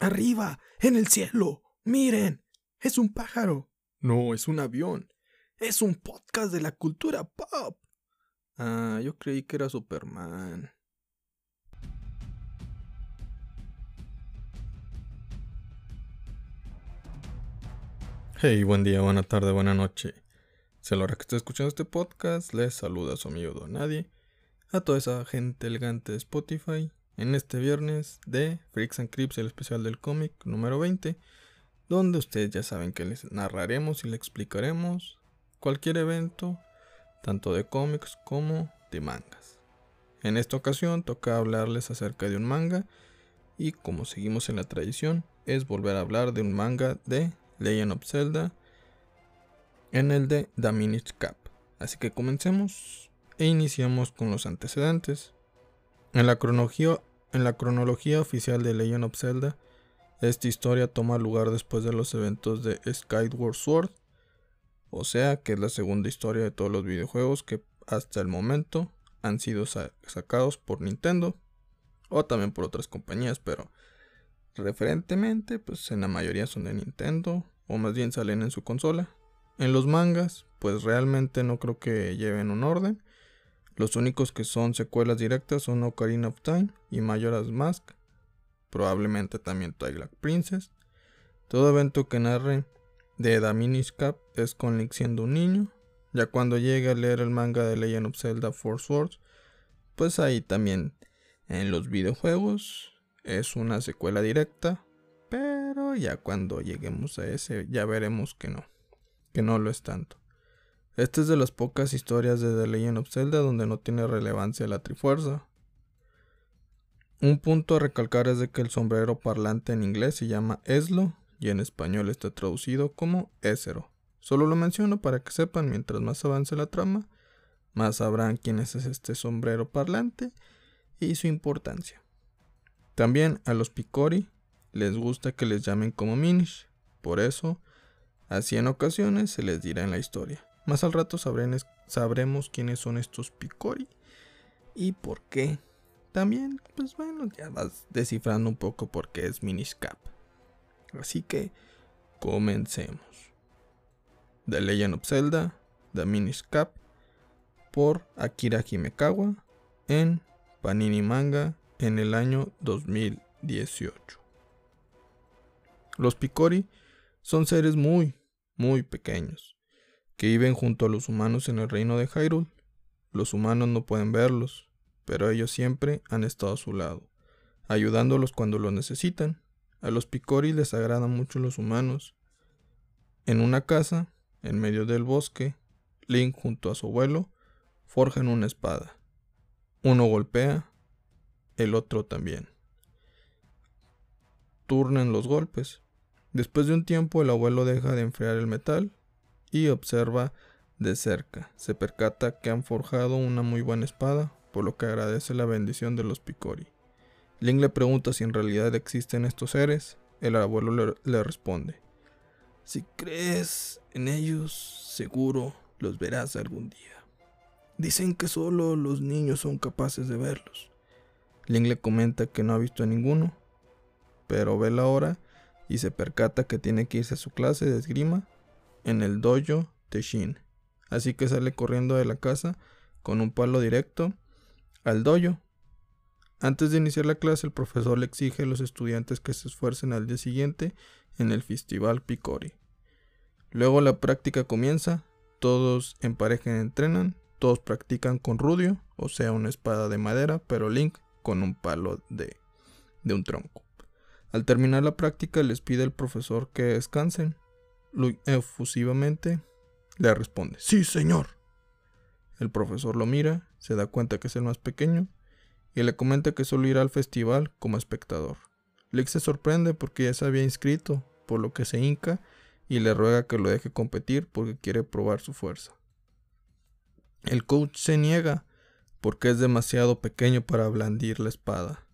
Arriba, en el cielo. Miren, es un pájaro. No, es un avión. Es un podcast de la cultura pop. Ah, yo creí que era Superman. Hey, buen día, buena tarde, buena noche. Si a la hora que esté escuchando este podcast, les saluda su amigo Don Nadie. A toda esa gente elegante de Spotify en este viernes de Freaks and Crips, el especial del cómic número 20, donde ustedes ya saben que les narraremos y les explicaremos cualquier evento, tanto de cómics como de mangas. En esta ocasión toca hablarles acerca de un manga y como seguimos en la tradición, es volver a hablar de un manga de Legend of Zelda en el de The Cap. Así que comencemos e iniciamos con los antecedentes. En la, cronología, oficial de Legend of Zelda, esta historia toma lugar después de los eventos de Skyward Sword, o sea que es la segunda historia de todos los videojuegos que hasta el momento han sido sacados por Nintendo o también por otras compañías, pero referentemente pues en la mayoría son de Nintendo o más bien salen en su consola. En los mangas pues realmente no creo que lleven un orden, los únicos que son secuelas directas son Ocarina of Time y Majora's Mask, probablemente también Twilight Princess. Todo evento que narre de The Minish Cap es con Link siendo un niño. Ya cuando llegue a leer el manga de Legend of Zelda Four Swords, pues ahí también en los videojuegos es una secuela directa, pero ya cuando lleguemos a ese ya veremos que no, que no lo es tanto. Esta es de las pocas historias de The Legend of Zelda donde no tiene relevancia la Trifuerza. Un punto a recalcar es de que el sombrero parlante en inglés se llama Eslo y en español está traducido como Esero. Solo lo menciono para que sepan mientras más avance la trama, más sabrán quién es este sombrero parlante y su importancia. También a los Picori les gusta que les llamen como Minish, por eso, así en ocasiones se les dirá en la historia. Más al rato sabremos quiénes son estos Picori y por qué. También, pues bueno, ya vas descifrando un poco por qué es Minish Cap. Así que, comencemos. The Legend of Zelda, The Minish Cap, por Akira Himekawa, en Panini Manga, en el año 2018. Los Picori son seres muy, muy pequeños que viven junto a los humanos en el reino de Hyrule. Los humanos no pueden verlos, pero ellos siempre han estado a su lado, ayudándolos cuando lo necesitan. A los Picori les agradan mucho los humanos. En una casa, en medio del bosque, Link junto a su abuelo forjan una espada. Uno golpea, el otro también. Turnan los golpes. Después de un tiempo el abuelo deja de enfriar el metal y observa de cerca. Se percata que han forjado una muy buena espada, por lo que agradece la bendición de los Picori. Link le pregunta si en realidad existen estos seres. El abuelo le, responde: Si crees en ellos, seguro los verás algún día. Dicen que solo los niños son capaces de verlos. Link le comenta que no ha visto a ninguno, pero ve la hora y se percata que tiene que irse a su clase de esgrima en el dojo de Shin. Así que sale corriendo de la casa con un palo directo al dojo. Antes de iniciar la clase, el profesor le exige a los estudiantes que se esfuercen al día siguiente en el festival Picori. Luego la práctica comienza, todos en pareja entrenan, todos practican con rudio, o sea, una espada de madera, pero Link con un palo de, de un tronco. Al terminar la práctica les pide el profesor que descansen, efusivamente le responde, sí, señor. El profesor lo mira, se da cuenta que es el más pequeño y le comenta que solo irá al festival como espectador. Link se sorprende porque ya se había inscrito, por lo que se hinca y le ruega que lo deje competir porque quiere probar su fuerza. El coach se niega porque es demasiado pequeño para blandir la espada.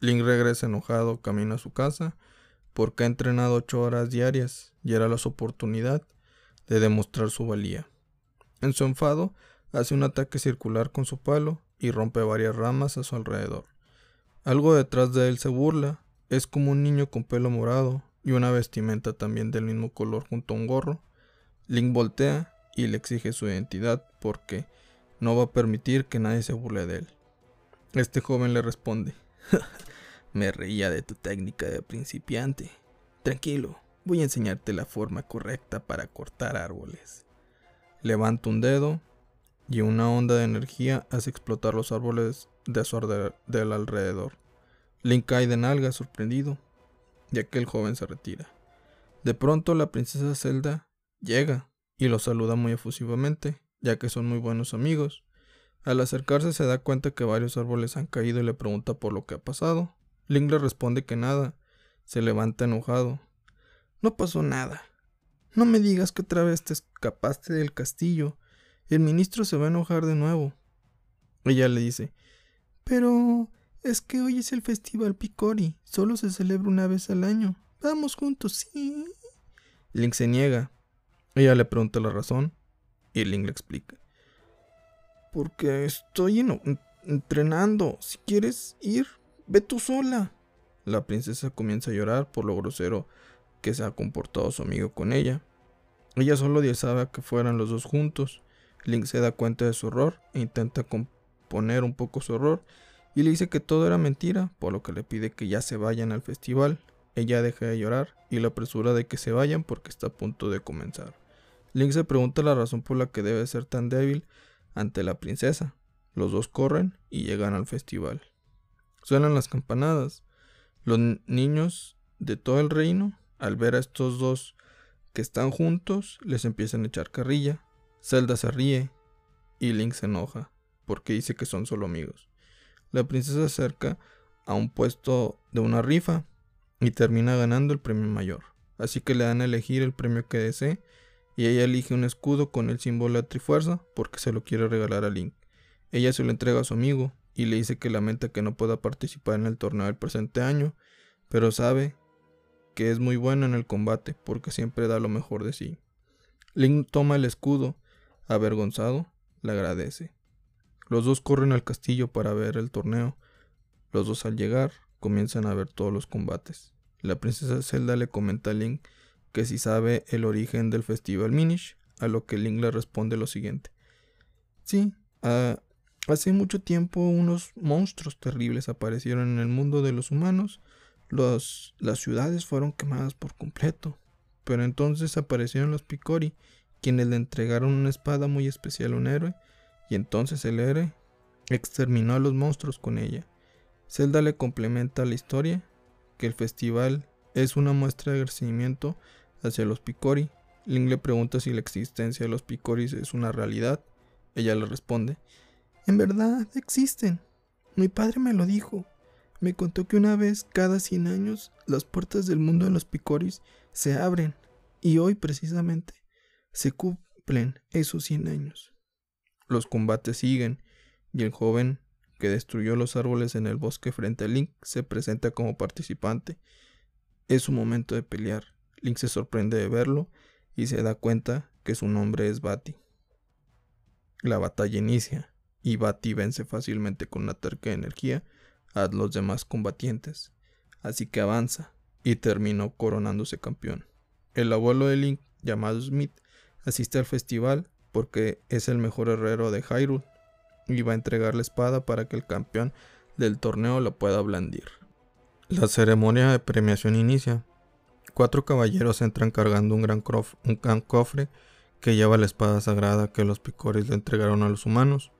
Link regresa enojado camino a su casa porque ha entrenado ocho horas diarias y era la oportunidad de demostrar su valía. En su enfado, hace un ataque circular con su palo y rompe varias ramas a su alrededor. Algo detrás de él se burla, es como un niño con pelo morado y una vestimenta también del mismo color junto a un gorro. Link voltea y le exige su identidad porque no va a permitir que nadie se burle de él. Este joven le responde, me reía de tu técnica de principiante. Tranquilo, voy a enseñarte la forma correcta para cortar árboles. Levanta un dedo y una onda de energía hace explotar los árboles de su del alrededor. Link cae de nalga sorprendido, ya que el joven se retira. De pronto la princesa Zelda llega y lo saluda muy efusivamente, ya que son muy buenos amigos. Al acercarse se da cuenta que varios árboles han caído y le pregunta por lo que ha pasado. Link le responde que nada. Se levanta enojado. No pasó nada. No me digas que otra vez te escapaste del castillo. El ministro se va a enojar de nuevo. Ella le dice, pero es que hoy es el festival Picori. Solo se celebra una vez al año. Vamos juntos, sí. Link se niega. Ella le pregunta la razón y Link le explica. Porque estoy entrenando. Si quieres ir, ve tú sola. La princesa comienza a llorar por lo grosero que se ha comportado su amigo con ella. Ella solo deseaba que fueran los dos juntos. Link se da cuenta de su error e intenta componer un poco su error y le dice que todo era mentira, por lo que le pide que ya se vayan al festival. Ella deja de llorar y la apresura de que se vayan porque está a punto de comenzar. Link se pregunta la razón por la que debe ser tan débil ante la princesa. Los dos corren y llegan al festival. Suenan las campanadas. Los niños de todo el reino, al ver a estos dos que están juntos, les empiezan a echar carrilla. Zelda se ríe y Link se enoja porque dice que son solo amigos. La princesa se acerca a un puesto de una rifa y termina ganando el premio mayor. Así que le dan a elegir el premio que desee y ella elige un escudo con el símbolo de Trifuerza porque se lo quiere regalar a Link. Ella se lo entrega a su amigo y le dice que lamenta que no pueda participar en el torneo del presente año, pero sabe que es muy bueno en el combate porque siempre da lo mejor de sí. Link toma el escudo, avergonzado, le agradece. Los dos corren al castillo para ver el torneo. Los dos al llegar comienzan a ver todos los combates. La princesa Zelda le comenta a Link que si sabe el origen del festival Minish, a lo que Link le responde lo siguiente. Sí, hace mucho tiempo unos monstruos terribles aparecieron en el mundo de los humanos. Las ciudades fueron quemadas por completo. Pero entonces aparecieron los Picori, quienes le entregaron una espada muy especial a un héroe y entonces el héroe exterminó a los monstruos con ella. Zelda le complementa la historia que el festival es una muestra de agradecimiento hacia los Picori. Link le pregunta si la existencia de los Picoris es una realidad. Ella le responde, en verdad existen. Mi padre me lo dijo. Me contó que una vez cada 100 años las puertas del mundo de los Picoris se abren y hoy precisamente se cumplen esos 100 años. Los combates siguen y el joven que destruyó los árboles en el bosque frente a Link se presenta como participante. Es su momento de pelear. Link se sorprende de verlo y se da cuenta que su nombre es Bati. La batalla inicia y Bati vence fácilmente con una terca de energía a los demás combatientes, así que avanza y terminó coronándose campeón. El abuelo de Link, llamado Smith, asiste al festival porque es el mejor herrero de Hyrule y va a entregar la espada para que el campeón del torneo la pueda blandir. La ceremonia de premiación inicia. Cuatro caballeros entran cargando un gran, un cofre que lleva la espada sagrada que los picores le entregaron a los humanos.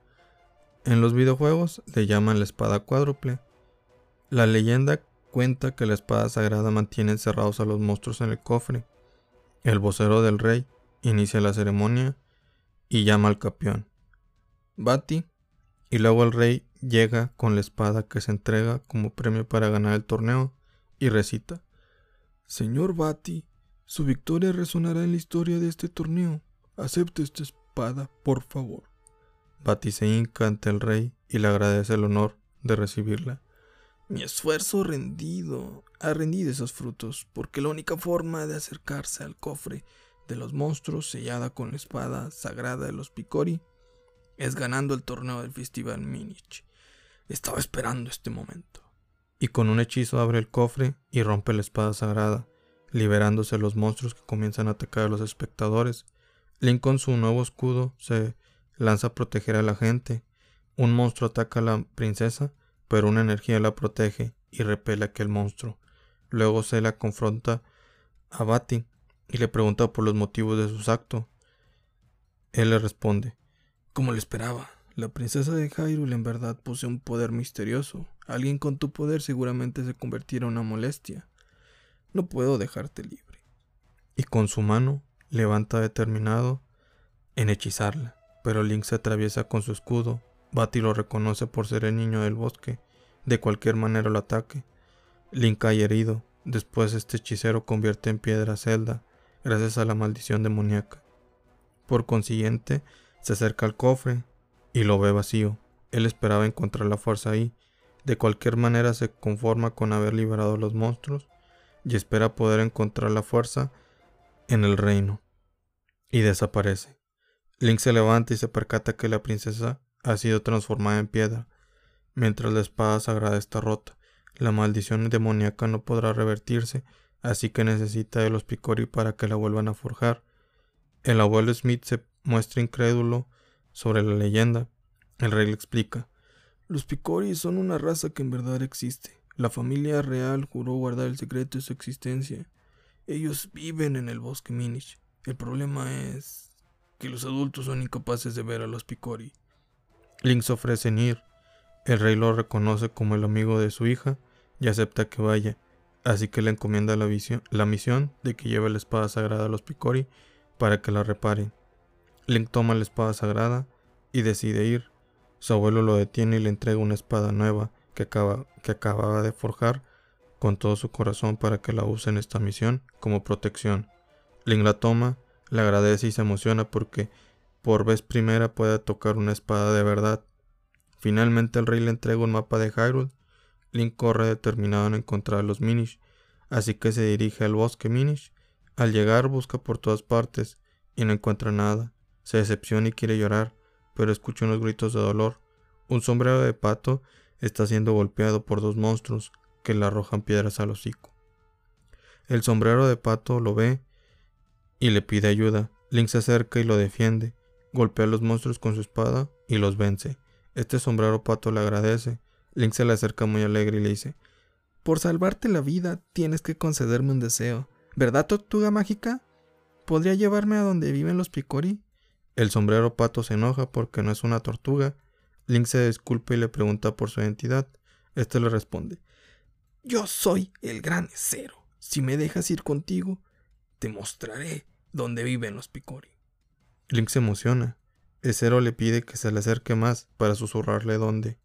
En los videojuegos le llaman la espada cuádruple. La leyenda cuenta que la espada sagrada mantiene encerrados a los monstruos en el cofre. El vocero del rey inicia la ceremonia y llama al campeón. Bati, y luego el rey llega con la espada que se entrega como premio para ganar el torneo y recita. Señor Bati, su victoria resonará en la historia de este torneo. Acepte esta espada, por favor. Bati se hinca ante el rey y le agradece el honor de recibirla. Mi esfuerzo rendido ha rendido esos frutos, porque la única forma de acercarse al cofre de los monstruos sellada con la espada sagrada de los Picori, es ganando el torneo del Festival Minich. Estaba esperando este momento. y con un hechizo abre el cofre y rompe la espada sagrada, liberándose los monstruos que comienzan a atacar a los espectadores. Link con su nuevo escudo se lanza a proteger a la gente. Un monstruo ataca a la princesa, pero una energía la protege y repele a aquel monstruo. Luego se la confronta a Bati y le pregunta por los motivos de sus actos. Él le responde, como le esperaba, la princesa de Hyrule en verdad posee un poder misterioso. Alguien con tu poder seguramente se convertirá en una molestia. No puedo dejarte libre. Y con su mano levanta determinado en hechizarla, pero Link se atraviesa con su escudo. Bati lo reconoce por ser el niño del bosque. De cualquier manera lo ataque. Link cae herido. Después este hechicero convierte en piedra Zelda, gracias a la maldición demoníaca. Por consiguiente, se acerca al cofre y lo ve vacío. Él esperaba encontrar la fuerza ahí. De cualquier manera se conforma con haber liberado a los monstruos y espera poder encontrar la fuerza en el reino. Y desaparece. Link se levanta y se percata que la princesa ha sido transformada en piedra, mientras la espada sagrada está rota. La maldición demoníaca no podrá revertirse, así que necesita de los Picori para que la vuelvan a forjar. El abuelo Smith se muestra incrédulo sobre la leyenda. El rey le explica. Los Picori son una raza que en verdad existe. La familia real juró guardar el secreto de su existencia. Ellos viven en el bosque Minish. El problema es que los adultos son incapaces de ver a los Picori. Link se ofrece en ir. El rey lo reconoce como el amigo de su hija y acepta que vaya, así que le encomienda la, la misión de que lleve la espada sagrada a los Picori para que la reparen. Link toma la espada sagrada y decide ir. Su abuelo lo detiene y le entrega una espada nueva que, acaba, que acababa de forjar con todo su corazón para que la use en esta misión como protección. Link la toma, le agradece y se emociona porque por vez primera puede tocar una espada de verdad. Finalmente el rey le entrega un mapa de Hyrule. Link corre determinado en encontrar a los Minish, así que se dirige al bosque Minish. Al llegar busca por todas partes y no encuentra nada. Se decepciona y quiere llorar, pero escucha unos gritos de dolor. Un sombrero de pato está siendo golpeado por dos monstruos que le arrojan piedras al hocico. El sombrero de pato lo ve y le pide ayuda. Link se acerca y lo defiende, golpea a los monstruos con su espada y los vence. Este sombrero pato le agradece. Link se le acerca muy alegre y le dice, Por salvarte la vida tienes que concederme un deseo. ¿Verdad, tortuga mágica? ¿Podría llevarme a donde viven los Picori? El sombrero pato se enoja porque no es una tortuga. Link se disculpa y le pregunta por su identidad. Este le responde: Yo soy el gran cero. Si me dejas ir contigo, te mostraré dónde viven los Picori. Link se emociona. El cero le pide que se le acerque más para susurrarle dónde.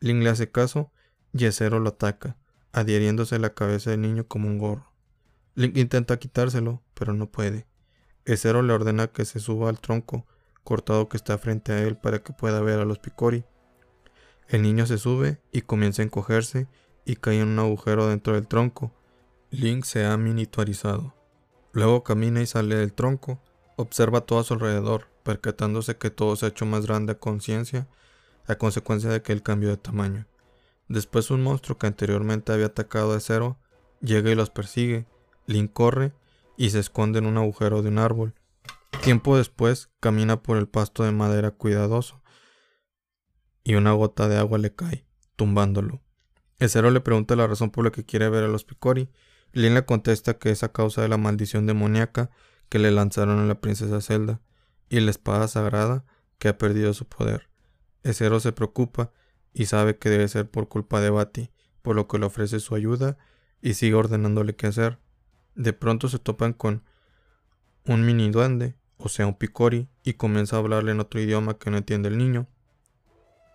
Link le hace caso y el cero lo ataca, adhiriéndose a la cabeza del niño como un gorro. Link intenta quitárselo, pero no puede. Ezero le ordena que se suba al tronco cortado que está frente a él para que pueda ver a los Picori. El niño se sube y comienza a encogerse y cae en un agujero dentro del tronco. Link se ha miniaturizado. Luego camina y sale del tronco, observa todo a su alrededor, percatándose que todo se ha hecho más grande a conciencia a consecuencia de que él cambió de tamaño. Después un monstruo que anteriormente había atacado a Zero llega y los persigue. Link corre y se esconde en un agujero de un árbol. Tiempo después camina por el pasto de madera cuidadoso y una gota de agua le cae, tumbándolo. El le pregunta la razón por la que quiere ver a los Picori. Lin le contesta que es a causa de la maldición demoníaca que le lanzaron a la princesa Zelda y la espada sagrada que ha perdido su poder. El cero se preocupa y sabe que debe ser por culpa de Bati, por lo que le ofrece su ayuda y sigue ordenándole qué hacer. De pronto se topan con un mini duende, o sea, un picori, y comienza a hablarle en otro idioma que no entiende el niño.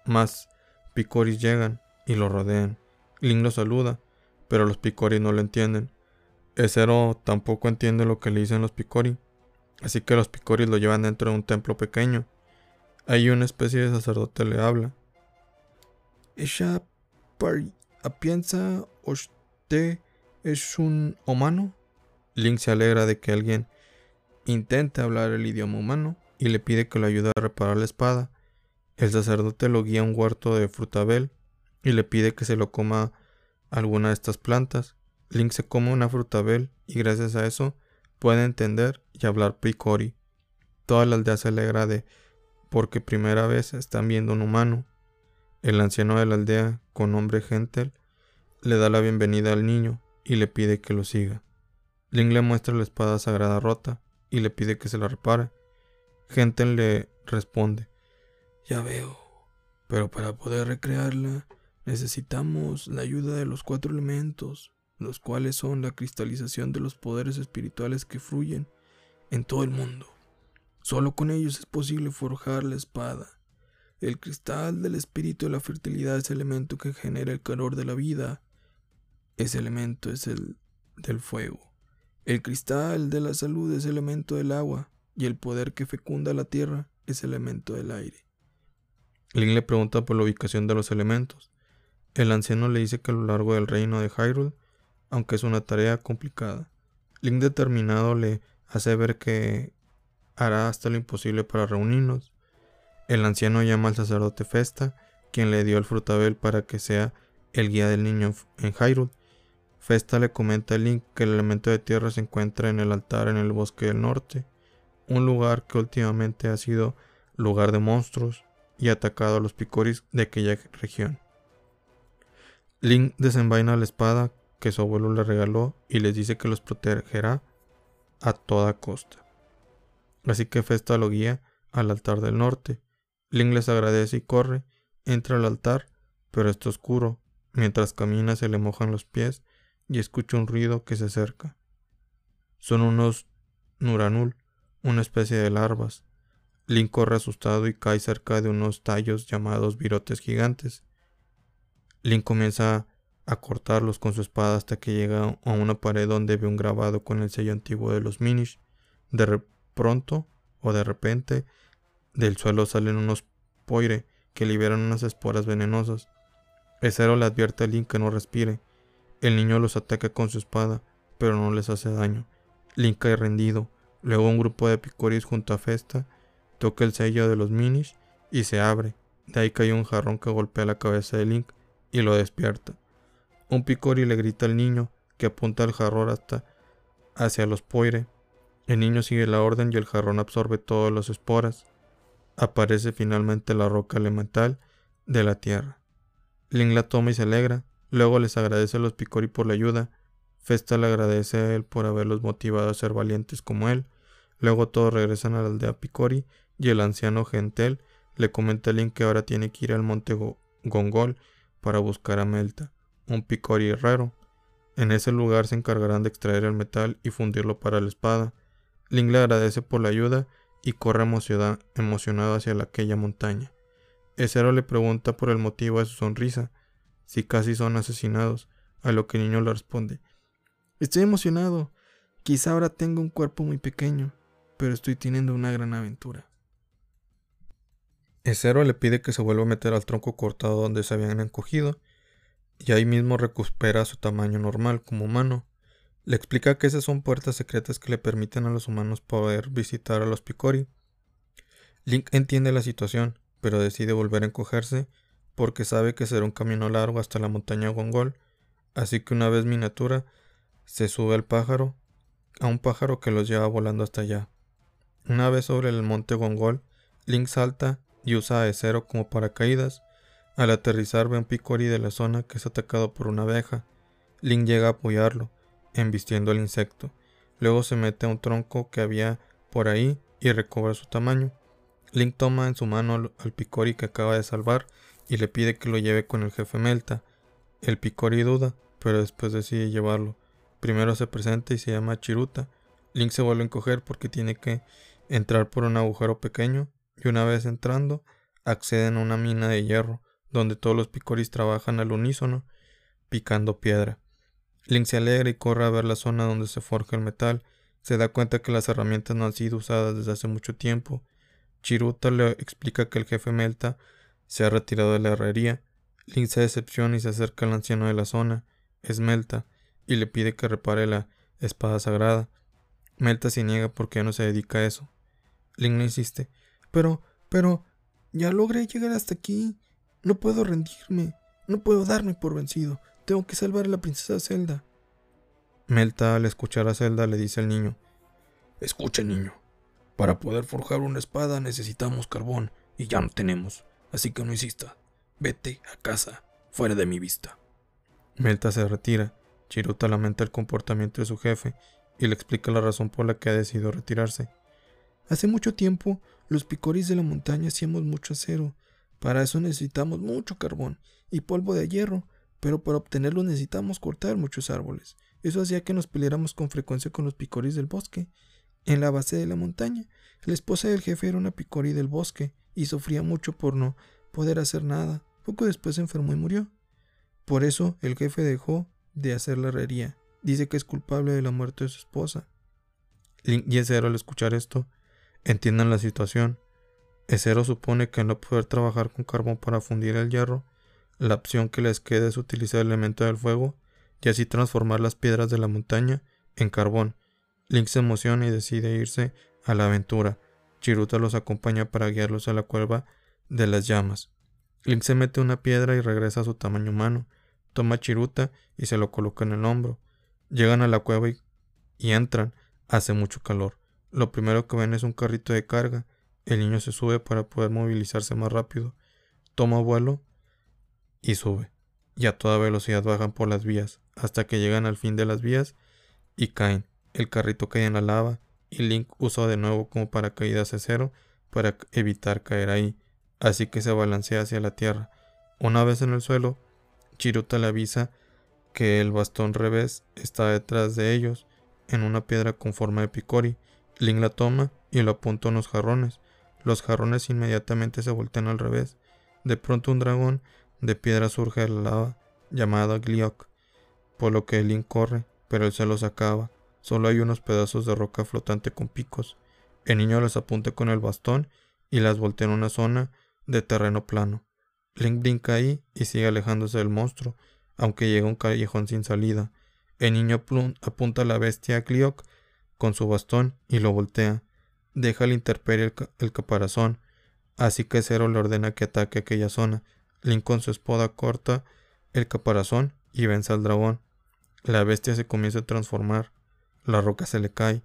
Más picoris llegan y lo rodean. Link lo saluda, pero los picoris no lo entienden. El cero tampoco entiende lo que le dicen los picori, así que los picoris lo llevan dentro de un templo pequeño. Ahí una especie de sacerdote le habla. ¿Ella piensa usted es un humano? Link se alegra de que alguien intente hablar el idioma humano y le pide que lo ayude a reparar la espada. El sacerdote lo guía a un huerto de frutabel y le pide que se lo coma alguna de estas plantas. Link se come una frutabel y gracias a eso puede entender y hablar picori. Toda la aldea se alegra de porque primera vez están viendo un humano. El anciano de la aldea, con nombre Gentel, le da la bienvenida al niño y le pide que lo siga. Link le muestra la espada sagrada rota y le pide que se la repare. Gentel le responde, Ya veo, pero para poder recrearla necesitamos la ayuda de los cuatro elementos, los cuales son la cristalización de los poderes espirituales que fluyen en todo el mundo. Solo con ellos es posible forjar la espada. El cristal del espíritu de la fertilidad es el elemento que genera el calor de la vida. Ese elemento es el del fuego. El cristal de la salud es el elemento del agua y el poder que fecunda la tierra es el elemento del aire. Link le pregunta por la ubicación de los elementos. El anciano le dice que a lo largo del reino de Hyrule, aunque es una tarea complicada, Link determinado le hace ver que hará hasta lo imposible para reunirnos. El anciano llama al sacerdote Festa, quien le dio el frutabel para que sea el guía del niño en Hyrule. Festa le comenta a Link que el elemento de tierra se encuentra en el altar en el bosque del norte, un lugar que últimamente ha sido lugar de monstruos y atacado a los picoris de aquella región. Link desenvaina la espada que su abuelo le regaló y les dice que los protegerá a toda costa. Así que Festa lo guía al altar del norte. Link les agradece y corre, entra al altar, pero está oscuro. Mientras camina se le mojan los pies y escucha un ruido que se acerca. Son unos Nuranul, una especie de larvas. Link corre asustado y cae cerca de unos tallos llamados virotes gigantes. Link comienza a cortarlos con su espada hasta que llega a una pared donde ve un grabado con el sello antiguo de los Minish. De pronto o de repente del suelo salen unos poire que liberan unas esporas venenosas. El cero le advierte a Link que no respire. El niño los ataca con su espada, pero no les hace daño. Link cae rendido. Luego un grupo de picoris junto a Festa toca el sello de los Minish y se abre. De ahí cae un jarrón que golpea la cabeza de Link y lo despierta. Un picori le grita al niño que apunta el jarrón hasta hacia los poire. El niño sigue la orden y el jarrón absorbe todas las esporas. Aparece finalmente la roca elemental de la tierra. Link la toma y se alegra. Luego les agradece a los Picori por la ayuda. Festa le agradece a él por haberlos motivado a ser valientes como él. Luego todos regresan a la aldea Picori y el anciano Gentel le comenta a Link que ahora tiene que ir al monte Gongol para buscar a Melta, un Picori herrero. En ese lugar se encargarán de extraer el metal y fundirlo para la espada. Link le agradece por la ayuda y corre emocionado hacia aquella montaña. Ezero le pregunta por el motivo de su sonrisa, si casi son asesinados, a lo que el niño le responde, Estoy emocionado, quizá ahora tenga un cuerpo muy pequeño, pero estoy teniendo una gran aventura. Ezero le pide que se vuelva a meter al tronco cortado donde se habían encogido, y ahí mismo recupera su tamaño normal como humano. Le explica que esas son puertas secretas que le permiten a los humanos poder visitar a los Picori. Link entiende la situación, pero decide volver a encogerse porque sabe que será un camino largo hasta la montaña Gongol, así que una vez miniatura se sube al pájaro, a un pájaro que los lleva volando hasta allá. Una vez sobre el monte Gongol, Link salta y usa a como paracaídas. Al aterrizar ve un picori de la zona que es atacado por una abeja. Link llega a apoyarlo, embistiendo al insecto. Luego se mete a un tronco que había por ahí y recobra su tamaño. Link toma en su mano al, Picori que acaba de salvar y le pide que lo lleve con el jefe Melta. El Picori duda, pero después decide llevarlo. Primero se presenta y se llama Chiruta. Link se vuelve a encoger porque tiene que entrar por un agujero pequeño y una vez entrando acceden a una mina de hierro donde todos los picoris trabajan al unísono picando piedra. Link se alegra y corre a ver la zona donde se forja el metal. Se da cuenta que las herramientas no han sido usadas desde hace mucho tiempo. Chiruta le explica que el jefe Melta se ha retirado de la herrería. Link se decepciona y se acerca al anciano de la zona, es Melta, y le pide que repare la espada sagrada. Melta se niega porque ya no se dedica a eso. Link le insiste. Pero, pero, ya logré llegar hasta aquí. No puedo rendirme. No puedo darme por vencido. tengo que salvar a la princesa Zelda. Melta, al escuchar a Zelda, le dice al niño: Escucha, niño. Para poder forjar una espada necesitamos carbón y ya no tenemos, así que no insista. Vete a casa, fuera de mi vista. Melta se retira. Chiruta lamenta el comportamiento de su jefe y le explica la razón por la que ha decidido retirarse. Hace mucho tiempo, los picoris de la montaña hacíamos mucho acero. Para eso necesitamos mucho carbón y polvo de hierro, pero para obtenerlo necesitamos cortar muchos árboles. Eso hacía que nos peleáramos con frecuencia con los picoris del bosque. En la base de la montaña, la esposa del jefe era una picori del bosque y sufría mucho por no poder hacer nada. Poco después se enfermó y murió. Por eso el jefe dejó de hacer la herrería. Dice que es culpable de la muerte de su esposa. Link y al escuchar esto entiendan la situación. Ezero supone que al no poder trabajar con carbón para fundir el hierro, la opción que les queda es utilizar el elemento del fuego y así transformar las piedras de la montaña en carbón. Link se emociona y decide irse a la aventura. Chiruta los acompaña para guiarlos a la cueva de las llamas. Link se mete una piedra y regresa a su tamaño humano. Toma a Chiruta y se lo coloca en el hombro. Llegan a la cueva y, y entran. Hace mucho calor. Lo primero que ven es un carrito de carga. El niño se sube para poder movilizarse más rápido. Toma vuelo y sube. Y a toda velocidad bajan por las vías, hasta que llegan al fin de las vías y caen. El carrito cae en la lava y Link usa de nuevo como paracaídas de cero para evitar caer ahí, así que se balancea hacia la tierra. Una vez en el suelo, Chiruta le avisa que el bastón revés está detrás de ellos, en una piedra con forma de picori. Link la toma y lo apunta a unos jarrones. Los jarrones inmediatamente se voltean al revés. De pronto un dragón de piedra surge de la lava, llamado Gliok, por lo que Link corre, pero el se acaba. Solo hay unos pedazos de roca flotante con picos. El niño las apunta con el bastón y las voltea en una zona de terreno plano. Link brinca ahí y sigue alejándose del monstruo, aunque llega a un callejón sin salida. El niño apunta a la bestia a Clioc con su bastón y lo voltea. Deja al interperie el, caparazón, así que Zero le ordena que ataque aquella zona. Link con su espada corta el caparazón y vence al dragón. La bestia se comienza a transformar la roca se le cae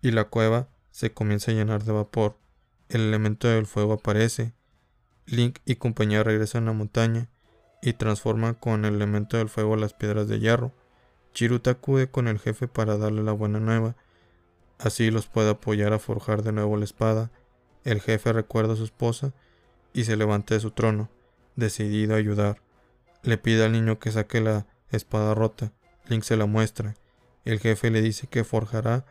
y la cueva se comienza a llenar de vapor. El elemento del fuego aparece. Link y compañía regresan a la montaña y transforman con el elemento del fuego las piedras de hierro. Chiruta acude con el jefe para darle la buena nueva. Así los puede apoyar a forjar de nuevo la espada. El jefe recuerda a su esposa y se levanta de su trono, decidido a ayudar. Le pide al niño que saque la espada rota. Link se la muestra el jefe le dice que forjará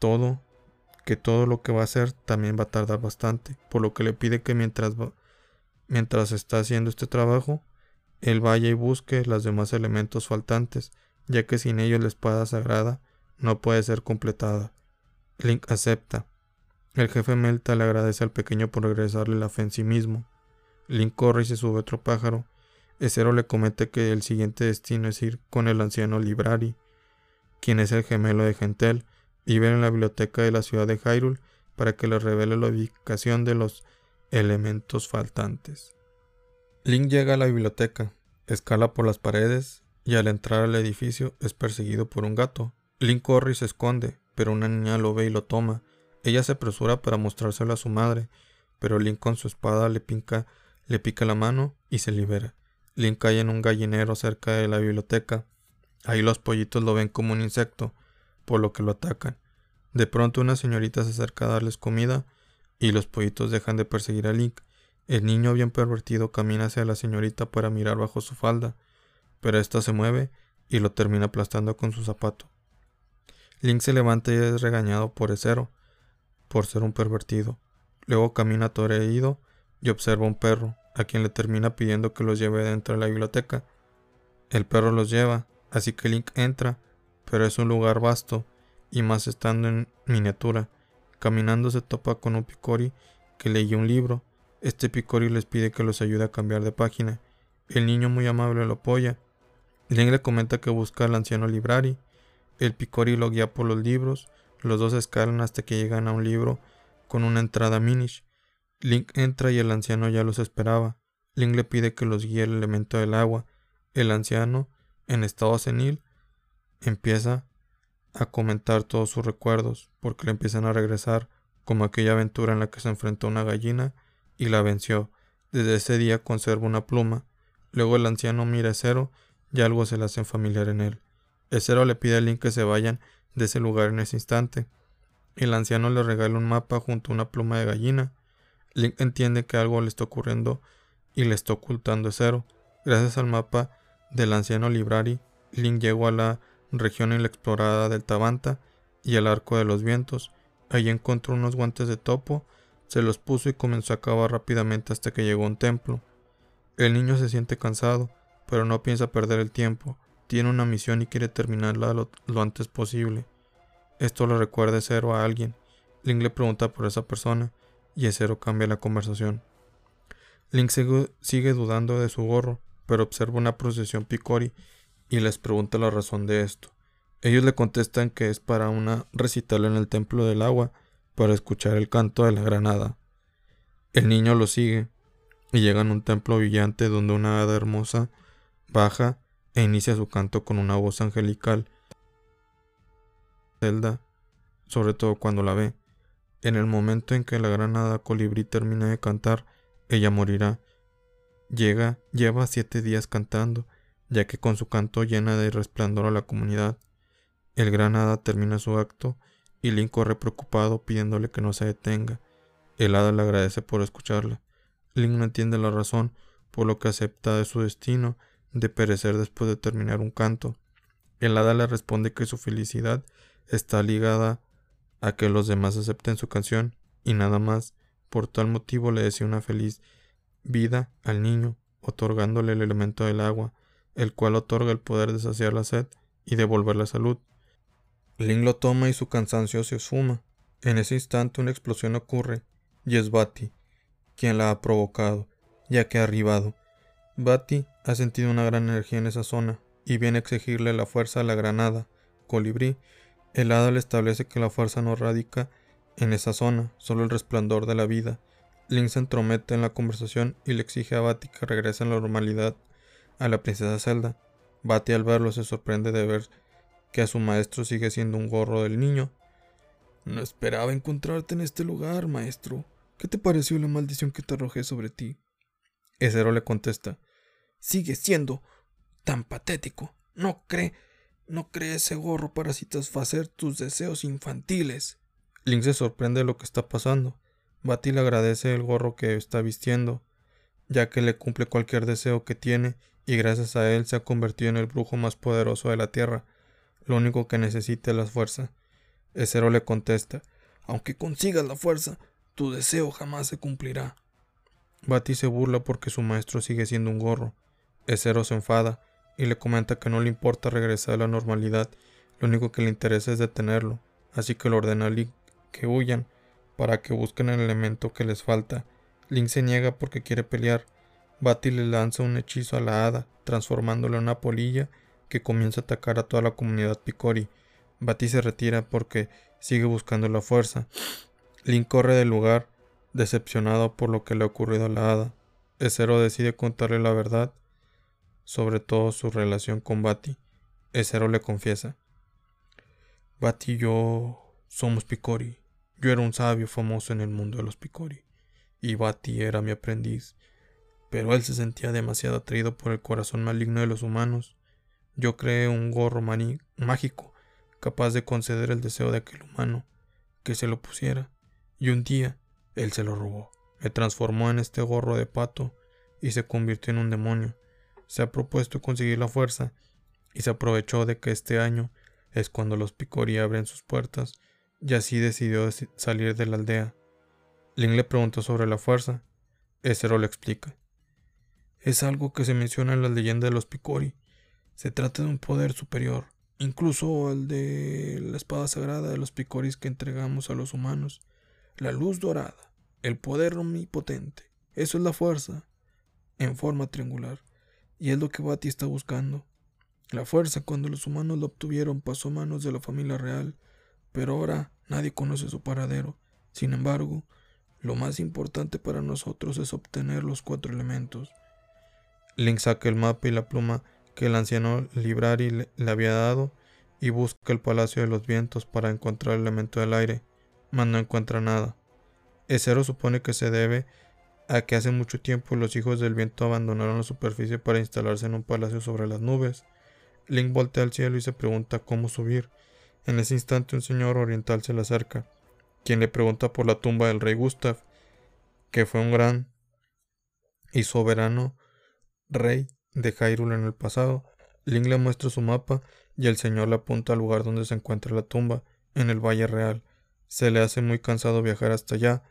todo, que todo lo que va a hacer también va a tardar bastante, por lo que le pide que mientras, mientras está haciendo este trabajo, él vaya y busque los demás elementos faltantes, ya que sin ellos la espada sagrada no puede ser completada. Link acepta. El jefe Melta le agradece al pequeño por regresarle la fe en sí mismo. Link corre y se sube otro pájaro. Ezero le comete que el siguiente destino es ir con el anciano Librari, quien es el gemelo de Gentel, vive en la biblioteca de la ciudad de Hyrule para que le revele la ubicación de los elementos faltantes. Link llega a la biblioteca, escala por las paredes y al entrar al edificio es perseguido por un gato. Link corre y se esconde, pero una niña lo ve y lo toma. Ella se apresura para mostrárselo a su madre, pero Link con su espada le pica, le pica la mano y se libera. Link cae en un gallinero cerca de la biblioteca Ahí los pollitos lo ven como un insecto, por lo que lo atacan. De pronto una señorita se acerca a darles comida y los pollitos dejan de perseguir a Link. El niño bien pervertido camina hacia la señorita para mirar bajo su falda, pero ésta se mueve y lo termina aplastando con su zapato. Link se levanta y es regañado por Ezero, por ser un pervertido. Luego camina herido y observa un perro, a quien le termina pidiendo que los lleve dentro de la biblioteca. El perro los lleva Así que Link entra, pero es un lugar vasto, y más estando en miniatura. Caminando se topa con un Picori que leía un libro. Este Picori les pide que los ayude a cambiar de página. El niño muy amable lo apoya. Link le comenta que busca al anciano Librari. El Picori lo guía por los libros. Los dos escalan hasta que llegan a un libro con una entrada minish. Link entra y el anciano ya los esperaba. Link le pide que los guíe el elemento del agua. El anciano, en estado senil, empieza a comentar todos sus recuerdos, porque le empiezan a regresar, como aquella aventura en la que se enfrentó a una gallina y la venció. Desde ese día conserva una pluma. Luego el anciano mira a Cero y algo se le hace familiar en él. Cero le pide a Link que se vayan de ese lugar en ese instante. El anciano le regala un mapa junto a una pluma de gallina. Link entiende que algo le está ocurriendo y le está ocultando a Cero. Gracias al mapa del anciano Librari, Link llegó a la región inexplorada del Tabanta y el Arco de los Vientos. Allí encontró unos guantes de topo, se los puso y comenzó a cavar rápidamente hasta que llegó a un templo. El niño se siente cansado, pero no piensa perder el tiempo. Tiene una misión y quiere terminarla lo, antes posible. Esto le recuerda Cero a alguien. Link le pregunta por esa persona y Cero cambia la conversación. Link sigue dudando de su gorro, pero observa una procesión Picori y les pregunta la razón de esto. Ellos le contestan que es para una recital en el templo del agua, para escuchar el canto de la granada. El niño lo sigue y llegan a un templo brillante donde una hada hermosa baja e inicia su canto con una voz angelical. Zelda, sobre todo cuando la ve. En el momento en que la granada colibrí termina de cantar, ella morirá. Llega, lleva siete días cantando, ya que con su canto llena de resplandor a la comunidad. El granada termina su acto y Link corre preocupado pidiéndole que no se detenga. El hada le agradece por escucharla. Link no entiende la razón, por lo que acepta de su destino de perecer después de terminar un canto. El hada le responde que su felicidad está ligada a que los demás acepten su canción y nada más. Por tal motivo le desea una feliz vida al niño, otorgándole el elemento del agua, el cual otorga el poder de saciar la sed y devolver la salud. Link lo toma y su cansancio se esfuma. En ese instante una explosión ocurre y es Bati quien la ha provocado, ya que ha arribado. Bati ha sentido una gran energía en esa zona y viene a exigirle la fuerza a la granada. Colibrí, el hada le establece que la fuerza no radica en esa zona, solo el resplandor de la vida. Link se entromete en la conversación y le exige a Bati que regrese a la normalidad a la princesa Zelda. Bati al verlo se sorprende de ver que a su maestro sigue siendo un gorro del niño. No esperaba encontrarte en este lugar, maestro. ¿Qué te pareció la maldición que te arrojé sobre ti? Ezero le contesta Sigue siendo tan patético. No cree, no cree ese gorro para satisfacer tus deseos infantiles. Link se sorprende de lo que está pasando. Bati le agradece el gorro que está vistiendo, ya que le cumple cualquier deseo que tiene y gracias a él se ha convertido en el brujo más poderoso de la tierra. Lo único que necesita es la fuerza. Ezero le contesta Aunque consigas la fuerza, tu deseo jamás se cumplirá. Bati se burla porque su maestro sigue siendo un gorro. Ezero se enfada y le comenta que no le importa regresar a la normalidad, lo único que le interesa es detenerlo, así que le ordena a Link que huyan para que busquen el elemento que les falta. Link se niega porque quiere pelear. Bati le lanza un hechizo a la hada, transformándolo en una polilla que comienza a atacar a toda la comunidad Picori. Bati se retira porque sigue buscando la fuerza. Link corre del lugar, decepcionado por lo que le ha ocurrido a la hada. Ezero decide contarle la verdad, sobre todo su relación con Bati. Ezero le confiesa. Bati y yo somos Picori. Yo era un sabio famoso en el mundo de los Picori, y Bati era mi aprendiz. Pero él se sentía demasiado atraído por el corazón maligno de los humanos. Yo creé un gorro mágico, capaz de conceder el deseo de aquel humano, que se lo pusiera y un día él se lo robó. Me transformó en este gorro de pato y se convirtió en un demonio. Se ha propuesto conseguir la fuerza y se aprovechó de que este año es cuando los Picori abren sus puertas y así decidió salir de la aldea. Link le preguntó sobre la fuerza. Ezero le explica. Es algo que se menciona en la leyenda de los Picori. Se trata de un poder superior, incluso al de la espada sagrada de los Picoris que entregamos a los humanos la luz dorada, el poder omnipotente. Eso es la fuerza, en forma triangular, y es lo que Bati está buscando. La fuerza, cuando los humanos la obtuvieron, pasó a manos de la familia real, pero ahora nadie conoce su paradero. Sin embargo, lo más importante para nosotros es obtener los cuatro elementos. Link saca el mapa y la pluma que el anciano Librari le, había dado y busca el palacio de los vientos para encontrar el elemento del aire, mas no encuentra nada. Esero supone que se debe a que hace mucho tiempo los hijos del viento abandonaron la superficie para instalarse en un palacio sobre las nubes. Link voltea al cielo y se pregunta cómo subir. En ese instante un señor oriental se le acerca, quien le pregunta por la tumba del rey Gustav, que fue un gran y soberano rey de Hyrule en el pasado. Link le muestra su mapa y el señor le apunta al lugar donde se encuentra la tumba, en el Valle Real. Se le hace muy cansado viajar hasta allá.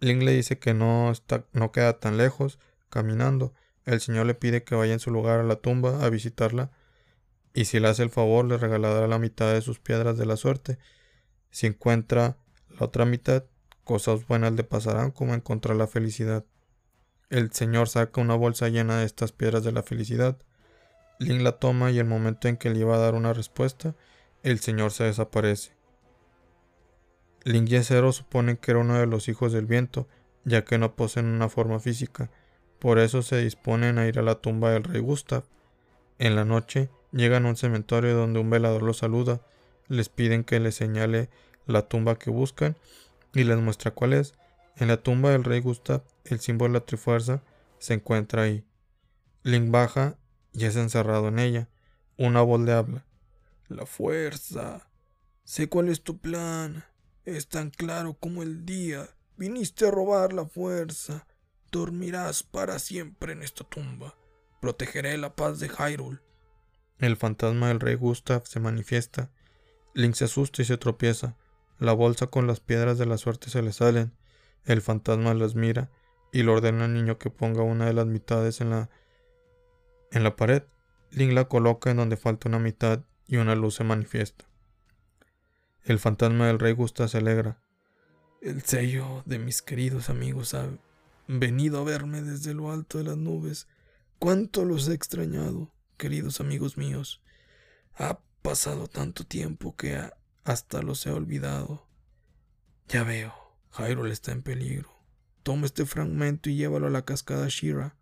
Link le dice que no, está, no queda tan lejos, caminando. El señor le pide que vaya en su lugar a la tumba a visitarla y si le hace el favor le regalará la mitad de sus piedras de la suerte. Si encuentra la otra mitad, cosas buenas le pasarán como encontrar la felicidad. El señor saca una bolsa llena de estas piedras de la felicidad. Link la toma y el momento en que le iba a dar una respuesta, el señor se desaparece. Link y Zero suponen que era uno de los hijos del viento, ya que no poseen una forma física. Por eso se disponen a ir a la tumba del rey Gustav. En la noche, Llegan a un cementerio donde un velador los saluda, les piden que les señale la tumba que buscan y les muestra cuál es. En la tumba del rey Gustav, el símbolo de la Trifuerza se encuentra ahí. Link baja y es encerrado en ella. Una voz le habla. La fuerza. Sé cuál es tu plan. Es tan claro como el día. Viniste a robar la fuerza. Dormirás para siempre en esta tumba. Protegeré la paz de Hyrule. El fantasma del rey Gustav se manifiesta. Link se asusta y se tropieza. La bolsa con las piedras de la suerte se le salen. El fantasma las mira y le ordena al niño que ponga una de las mitades en la en la pared. Link la coloca en donde falta una mitad y una luz se manifiesta. El fantasma del rey Gustav se alegra. El sello de mis queridos amigos ha venido a verme desde lo alto de las nubes. Cuánto los he extrañado queridos amigos míos. Ha pasado tanto tiempo que hasta los he olvidado. Ya veo, Hyrule está en peligro. Toma este fragmento y llévalo a la cascada Shira.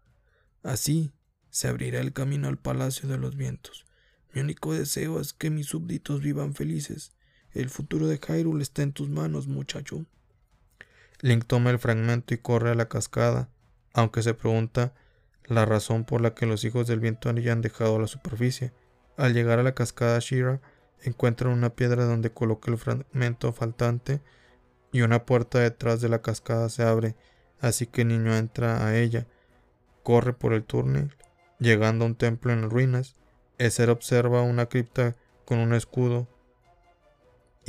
Así se abrirá el camino al Palacio de los Vientos. Mi único deseo es que mis súbditos vivan felices. El futuro de Hyrule está en tus manos, muchacho. Link toma el fragmento y corre a la cascada, aunque se pregunta la razón por la que los hijos del viento han dejado la superficie. Al llegar a la cascada Shira, encuentran una piedra donde coloca el fragmento faltante y una puerta detrás de la cascada se abre, así que el niño entra a ella. Corre por el túnel, llegando a un templo en ruinas. Ezer observa una cripta con un escudo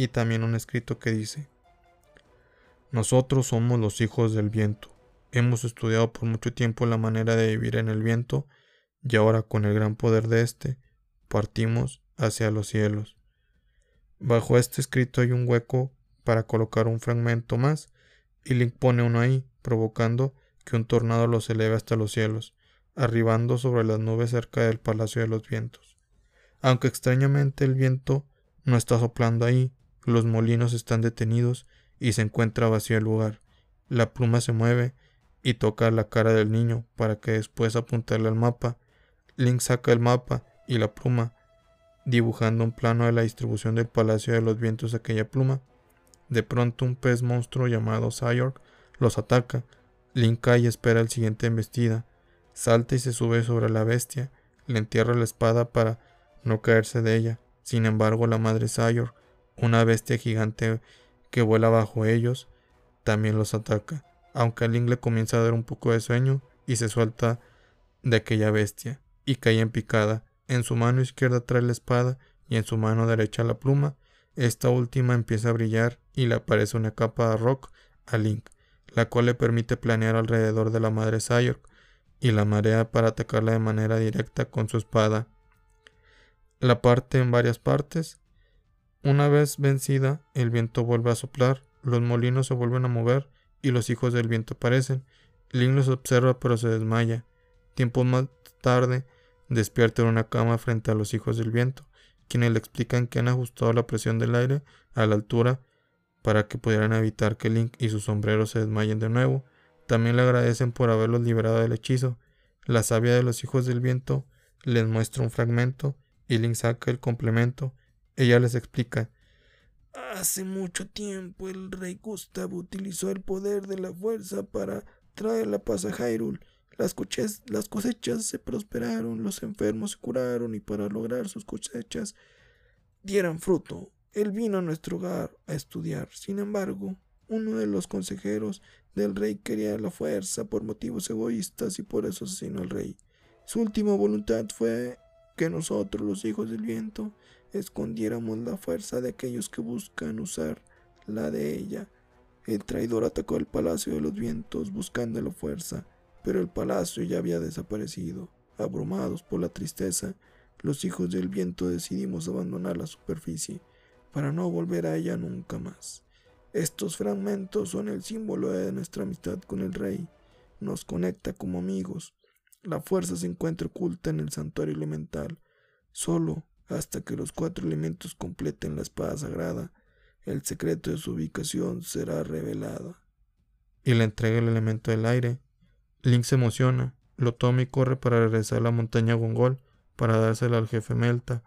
y también un escrito que dice Nosotros somos los hijos del viento. Hemos estudiado por mucho tiempo la manera de vivir en el viento y ahora con el gran poder de éste partimos hacia los cielos. Bajo este escrito hay un hueco para colocar un fragmento más y Link pone uno ahí, provocando que un tornado los eleve hasta los cielos, arribando sobre las nubes cerca del Palacio de los Vientos. Aunque extrañamente el viento no está soplando ahí, los molinos están detenidos y se encuentra vacío el lugar. La pluma se mueve y toca la cara del niño para que después apuntarle al mapa. Link saca el mapa y la pluma, dibujando un plano de la distribución del Palacio de los Vientos aquella pluma. De pronto un pez monstruo llamado Sayork los ataca. Link cae y espera el siguiente embestida. Salta y se sube sobre la bestia. Le entierra la espada para no caerse de ella. Sin embargo, la madre Sayork, una bestia gigante que vuela bajo ellos, también los ataca aunque al le comienza a dar un poco de sueño y se suelta de aquella bestia y cae en picada. En su mano izquierda trae la espada y en su mano derecha la pluma. Esta última empieza a brillar y le aparece una capa de rock a Link, la cual le permite planear alrededor de la madre Sayork y la marea para atacarla de manera directa con su espada. La parte en varias partes. Una vez vencida, el viento vuelve a soplar, los molinos se vuelven a mover y los hijos del viento aparecen. Link los observa pero se desmaya. Tiempo más tarde, despierta en una cama frente a los hijos del viento, quienes le explican que han ajustado la presión del aire a la altura para que pudieran evitar que Link y su sombrero se desmayen de nuevo. También le agradecen por haberlos liberado del hechizo. La sabia de los hijos del viento les muestra un fragmento y Link saca el complemento. Ella les explica. Hace mucho tiempo el rey Gustav utilizó el poder de la fuerza para traer la paz a Hyrule. Las, las cosechas se prosperaron, los enfermos se curaron y para lograr sus cosechas dieran fruto. Él vino a nuestro hogar a estudiar. Sin embargo, uno de los consejeros del rey quería la fuerza por motivos egoístas y por eso asesinó al rey. Su última voluntad fue que nosotros, los hijos del viento, escondiéramos la fuerza de aquellos que buscan usar la de ella. El traidor atacó el palacio de los vientos buscando la fuerza, pero el palacio ya había desaparecido. Abrumados por la tristeza, los hijos del viento decidimos abandonar la superficie para no volver a ella nunca más. Estos fragmentos son el símbolo de nuestra amistad con el rey. Nos conecta como amigos. La fuerza se encuentra oculta en el santuario elemental. Solo hasta que los cuatro elementos completen la espada sagrada, el secreto de su ubicación será revelado. Y le entrega el elemento del aire. Link se emociona, lo toma y corre para regresar a la montaña Gongol para dársela al jefe Melta.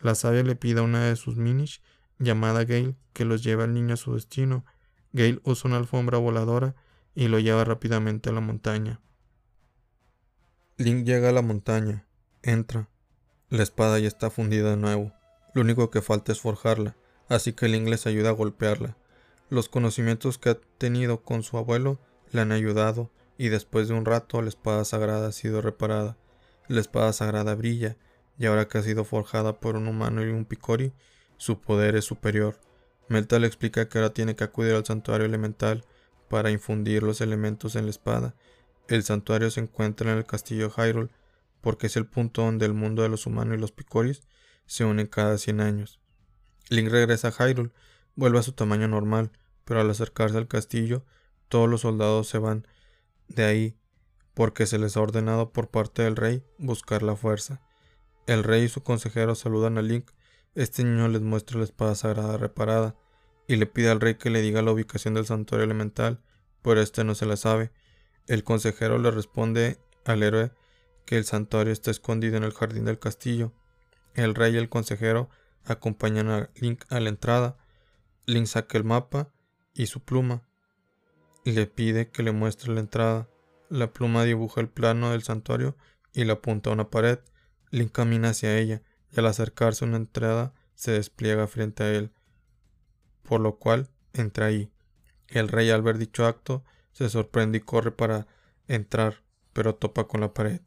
La sabia le pide a una de sus minish llamada Gale, que los lleva al niño a su destino. Gale usa una alfombra voladora y lo lleva rápidamente a la montaña. Link llega a la montaña, entra. La espada ya está fundida de nuevo. Lo único que falta es forjarla, así que Link les ayuda a golpearla. Los conocimientos que ha tenido con su abuelo le han ayudado, y después de un rato la espada sagrada ha sido reparada. La espada sagrada brilla, y ahora que ha sido forjada por un humano y un picori, su poder es superior. Melta le explica que ahora tiene que acudir al santuario elemental para infundir los elementos en la espada. El santuario se encuentra en el castillo Hyrule porque es el punto donde el mundo de los humanos y los picoris se unen cada 100 años. Link regresa a Hyrule, vuelve a su tamaño normal, pero al acercarse al castillo, todos los soldados se van de ahí porque se les ha ordenado por parte del rey buscar la fuerza. El rey y su consejero saludan a Link este niño les muestra la espada sagrada reparada y le pide al rey que le diga la ubicación del santuario elemental, pero este no se la sabe. El consejero le responde al héroe que el santuario está escondido en el jardín del castillo. El rey y el consejero acompañan a Link a la entrada. Link saca el mapa y su pluma. Le pide que le muestre la entrada. La pluma dibuja el plano del santuario y la apunta a una pared. Link camina hacia ella y al acercarse a una entrada se despliega frente a él, por lo cual entra ahí. El rey al ver dicho acto se sorprende y corre para entrar, pero topa con la pared.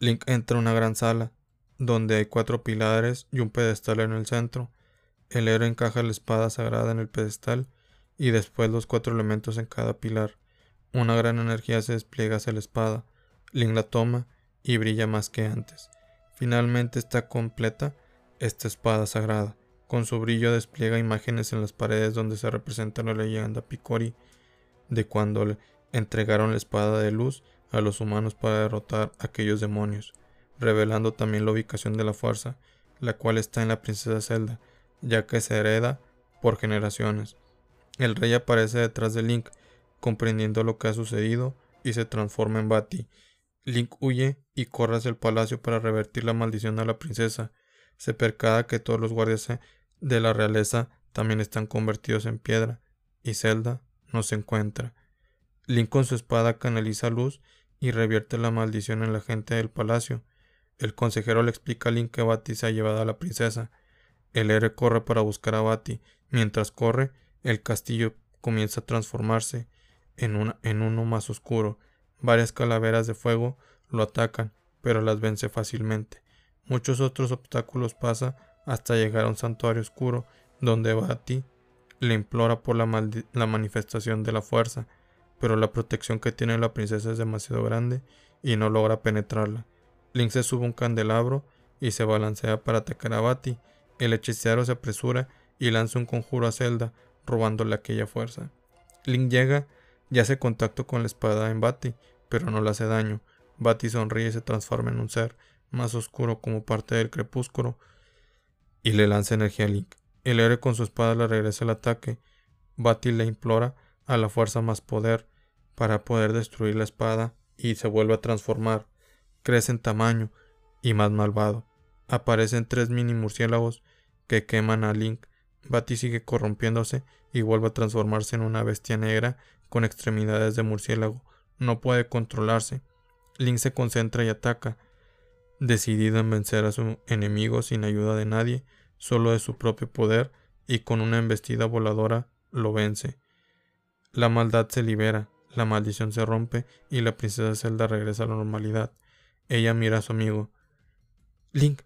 Link entra a una gran sala, donde hay cuatro pilares y un pedestal en el centro. El héroe encaja la espada sagrada en el pedestal y después los cuatro elementos en cada pilar. Una gran energía se despliega hacia la espada. Link la toma y brilla más que antes. Finalmente está completa esta espada sagrada. Con su brillo despliega imágenes en las paredes donde se representa la leyenda Picori de cuando le entregaron la espada de luz a los humanos para derrotar a aquellos demonios, revelando también la ubicación de la fuerza, la cual está en la princesa Zelda, ya que se hereda por generaciones. El rey aparece detrás de Link, comprendiendo lo que ha sucedido, y se transforma en Bati, Link huye y corre hacia el palacio para revertir la maldición a la princesa. Se percata que todos los guardias de la realeza también están convertidos en piedra, y Zelda no se encuentra. Link con su espada canaliza luz y revierte la maldición en la gente del palacio. El consejero le explica a Link que Bati se ha llevado a la princesa. El héroe corre para buscar a Bati. Mientras corre, el castillo comienza a transformarse en, uno más oscuro Varias calaveras de fuego lo atacan, pero las vence fácilmente. Muchos otros obstáculos pasa hasta llegar a un santuario oscuro donde Bati le implora por la manifestación de la fuerza, pero la protección que tiene la princesa es demasiado grande y no logra penetrarla. Link se sube un candelabro y se balancea para atacar a Bati. El hechicero se apresura y lanza un conjuro a Zelda, robándole aquella fuerza. Link llega y hace contacto con la espada en Bati, pero no le hace daño. Bati sonríe y se transforma en un ser más oscuro como parte del crepúsculo y le lanza energía a Link. El héroe con su espada le regresa el ataque. Bati le implora a la fuerza más poder para poder destruir la espada y se vuelve a transformar. Crece en tamaño y más malvado. Aparecen tres mini murciélagos que queman a Link. Batty sigue corrompiéndose y vuelve a transformarse en una bestia negra con extremidades de murciélago. No puede controlarse. Link se concentra y ataca, decidido en vencer a su enemigo sin ayuda de nadie, solo de su propio poder, y con una embestida voladora lo vence. La maldad se libera, la maldición se rompe y la princesa Zelda regresa a la normalidad. Ella mira a su amigo. Link,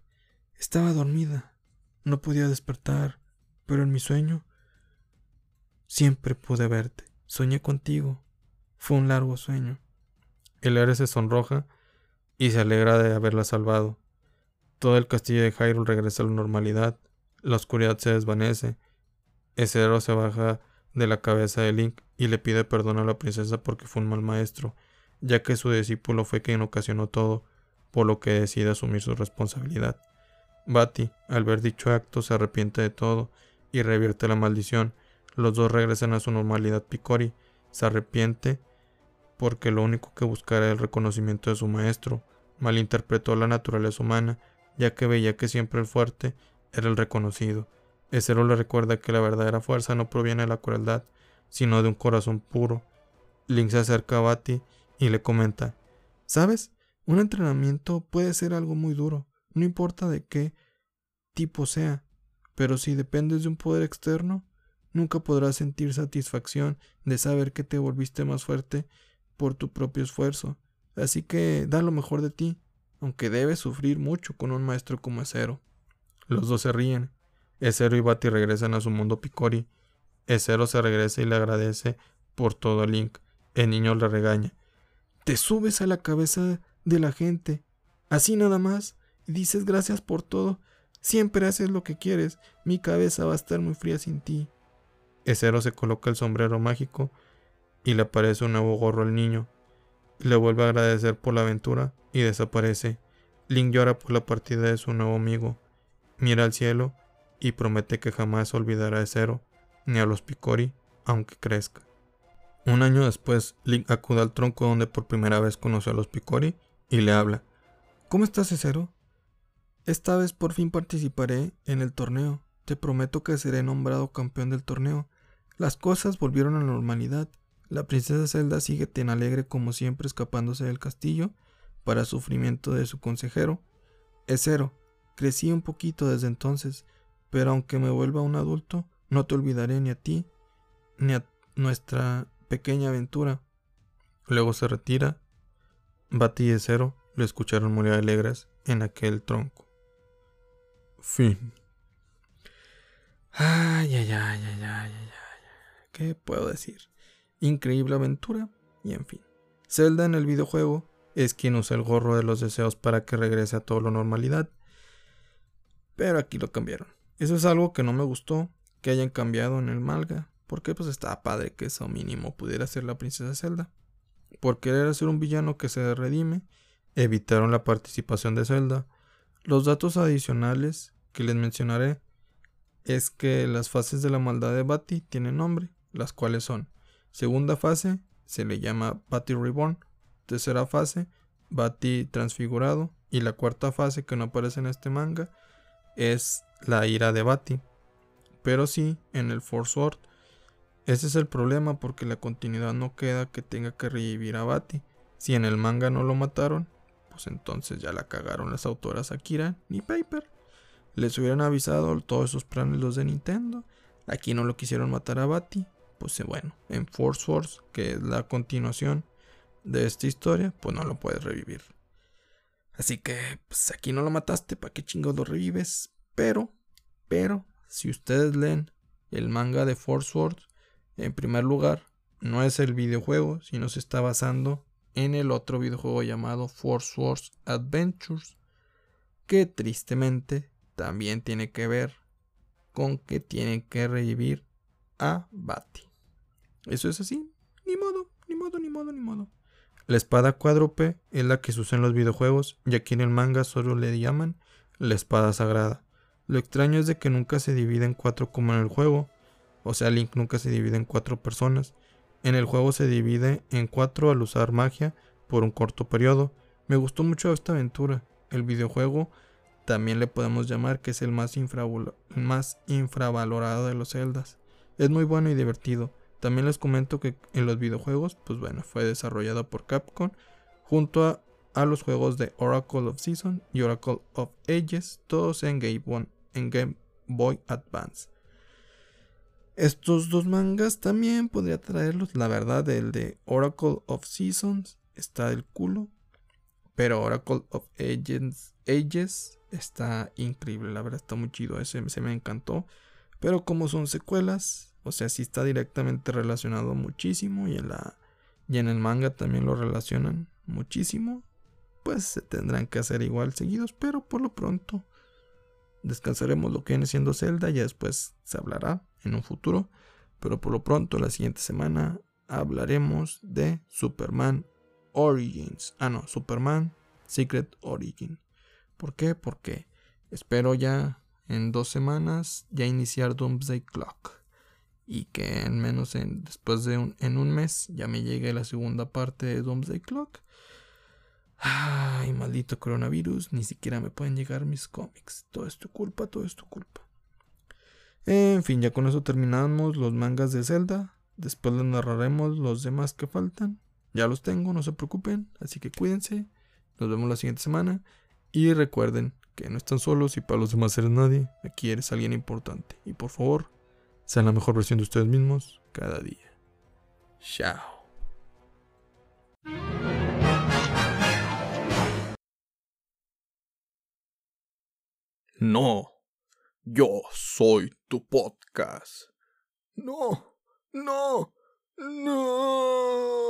estaba dormida. No podía despertar, pero en mi sueño siempre pude verte. Soñé contigo. Fue un largo sueño. El héroe se sonroja y se alegra de haberla salvado. Todo el castillo de Hyrule regresa a la normalidad. La oscuridad se desvanece. Ese héroe se baja de la cabeza de Link y le pide perdón a la princesa porque fue un mal maestro, ya que su discípulo fue quien ocasionó todo, por lo que decide asumir su responsabilidad. Bati, al ver dicho acto, se arrepiente de todo y revierte la maldición. Los dos regresan a su normalidad. Picori se arrepiente porque lo único que buscara era el reconocimiento de su maestro. Malinterpretó la naturaleza humana, ya que veía que siempre el fuerte era el reconocido. Ezero le recuerda que la verdadera fuerza no proviene de la crueldad, sino de un corazón puro. Link se acerca a Bati y le comenta: ¿Sabes? Un entrenamiento puede ser algo muy duro, no importa de qué tipo sea, pero si dependes de un poder externo, nunca podrás sentir satisfacción de saber que te volviste más fuerte por tu propio esfuerzo. Así que da lo mejor de ti, aunque debes sufrir mucho con un maestro como Ezero. Los dos se ríen. Ezero y Bati regresan a su mundo Picori. Ezero se regresa y le agradece por todo a Link. El niño le regaña. Te subes a la cabeza de la gente, así nada más, dices gracias por todo. Siempre haces lo que quieres. Mi cabeza va a estar muy fría sin ti. Ezero se coloca el sombrero mágico y le aparece un nuevo gorro al niño. Le vuelve a agradecer por la aventura y desaparece. Link llora por la partida de su nuevo amigo. Mira al cielo y promete que jamás olvidará a Zero ni a los Picori, aunque crezca. Un año después, Link acude al tronco donde por primera vez conoce a los Picori y le habla. ¿Cómo estás, Zero? Esta vez por fin participaré en el torneo. Te prometo que seré nombrado campeón del torneo. Las cosas volvieron a la normalidad. La princesa Zelda sigue tan alegre como siempre escapándose del castillo para sufrimiento de su consejero. Es cero. Crecí un poquito desde entonces pero aunque me vuelva un adulto, no te olvidaré ni a ti, ni a nuestra pequeña aventura. Luego se retira. Bati y Cero le escucharon morir alegres en aquel tronco. Fin. Ay, ay, ay, ay, ay, ay, ay. ¿Qué puedo decir? Increíble aventura y en fin. Zelda en el videojuego es quien usa el gorro de los deseos para que regrese a toda la normalidad. Pero aquí lo cambiaron. Eso es algo que no me gustó que hayan cambiado en el manga. Porque pues estaba padre que eso mínimo pudiera ser la princesa Zelda. Por querer hacer un villano que se redime, evitaron la participación de Zelda. Los datos adicionales que les mencionaré es que las fases de la maldad de Bati tienen nombre, las cuales son segunda fase, se le llama Bati Reborn, tercera fase, Bati transfigurado, y la cuarta fase que no aparece en este manga es la ira de Bati. Pero sí, en el Force Sword. Ese es el problema porque la continuidad no queda que tenga que revivir a Bati. Si en el manga no lo mataron, pues entonces ya la cagaron las autoras Akira ni Paper. Les hubieran avisado todos esos planes los de Nintendo. Aquí no lo quisieron matar a Bati. Pues eh, bueno, en Force Force, que es la continuación de esta historia, pues no lo puedes revivir. Así que, pues aquí no lo mataste, ¿para qué chingos lo revives? Pero, pero, si ustedes leen el manga de Force Wars, en primer lugar, no es el videojuego, sino se está basando en el otro videojuego llamado Force Wars Adventures, que tristemente también tiene que ver con que tienen que revivir a Bati. Eso es así, ni modo, ni modo, ni modo, ni modo. La espada cuádruple es la que se usa en los videojuegos y aquí en el manga solo le llaman la espada sagrada. Lo extraño es de que nunca se divide en cuatro como en el juego, o sea Link nunca se divide en cuatro personas. En el juego se divide en cuatro al usar magia por un corto periodo. Me gustó mucho esta aventura. el videojuego también le podemos llamar que es el más, más infravalorado de los Zeldas. Es muy bueno y divertido. También les comento que en los videojuegos, pues bueno, fue desarrollado por Capcom junto a, a los juegos de Oracle of Season y Oracle of Ages, todos en Game, en Game Boy Advance. Estos dos mangas también podría traerlos. La verdad, el de Oracle of Seasons está del culo. Pero Oracle of Ages, Ages está increíble. La verdad está muy chido. Ese se me encantó. Pero como son secuelas, o sea, sí está directamente relacionado muchísimo. Y en, la, y en el manga también lo relacionan muchísimo. Pues se tendrán que hacer igual seguidos. Pero por lo pronto descansaremos lo que viene siendo Zelda. Ya después se hablará en un futuro, pero por lo pronto la siguiente semana hablaremos de Superman Origins. Ah, no, Superman Secret Origin. ¿Por qué? Porque espero ya en dos semanas ya iniciar Doomsday Clock. Y que en menos en, después de un, en un mes ya me llegue la segunda parte de Doomsday Clock. Ay, maldito coronavirus, ni siquiera me pueden llegar mis cómics. Todo es tu culpa, todo es tu culpa. En fin, ya con eso terminamos los mangas de Zelda. Después les narraremos los demás que faltan. Ya los tengo, no se preocupen. Así que cuídense. Nos vemos la siguiente semana. Y recuerden que no están solos y para los demás eres nadie. Aquí eres alguien importante. Y por favor, sean la mejor versión de ustedes mismos cada día. Chao. No. Yo soy tu podcast. No, no, no.